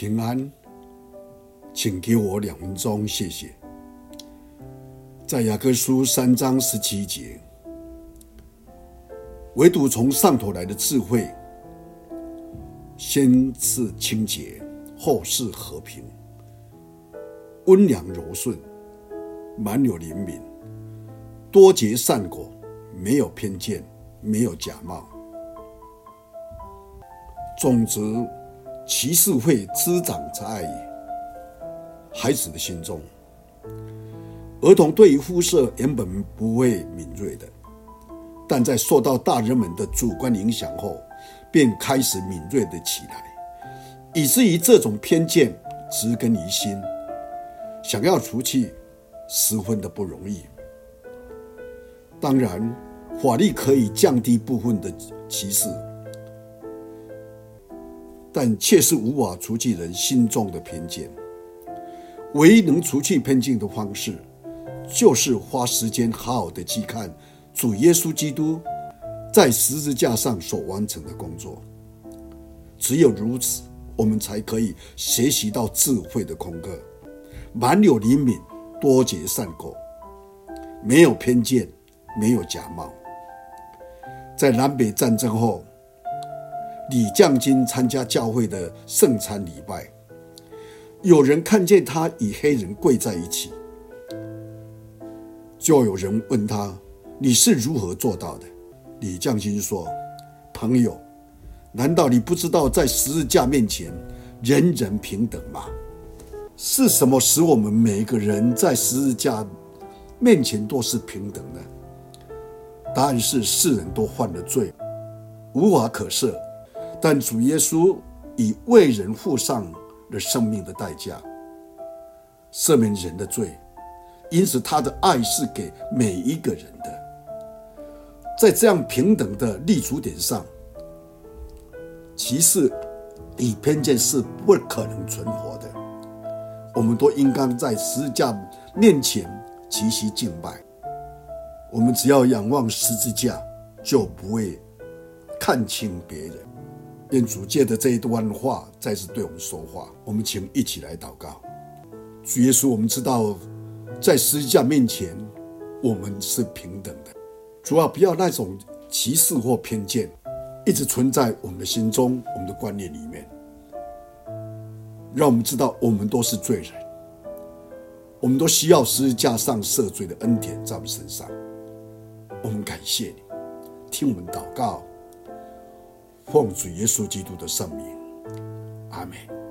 平安，请给我两分钟，谢谢。在雅各书三章十七节，唯独从上头来的智慧，先是清洁，后是和平，温良柔顺，满有怜悯，多结善果，没有偏见，没有假冒。总之其实会滋长在孩子的心中。儿童对于肤色原本不会敏锐的，但在受到大人们的主观影响后，便开始敏锐的起来，以至于这种偏见植根于心，想要除去十分的不容易。当然，法律可以降低部分的歧视。但却是无法除去人心中的偏见。唯一能除去偏见的方式，就是花时间好好的去看主耶稣基督在十字架上所完成的工作。只有如此，我们才可以学习到智慧的功课，满有灵敏，多结善果，没有偏见，没有假冒。在南北战争后。李将军参加教会的圣餐礼拜，有人看见他与黑人跪在一起，就有人问他：“你是如何做到的？”李将军说：“朋友，难道你不知道在十字架面前人人平等吗？是什么使我们每一个人在十字架面前都是平等的？答案是世人都犯了罪，无法可赦。”但主耶稣以为人付上了生命的代价，赦免人的罪，因此他的爱是给每一个人的。在这样平等的立足点上，歧视与偏见是不可能存活的。我们都应当在十字架面前齐齐敬拜。我们只要仰望十字架，就不会看轻别人。愿主借的这一段话再次对我们说话。我们请一起来祷告。主耶稣，我们知道在十字架面前，我们是平等的。主要不要那种歧视或偏见一直存在我们的心中、我们的观念里面。让我们知道，我们都是罪人，我们都需要十字架上赦罪的恩典在我们身上。我们感谢你，听我们祷告。奉主耶稣基督的圣名，阿门。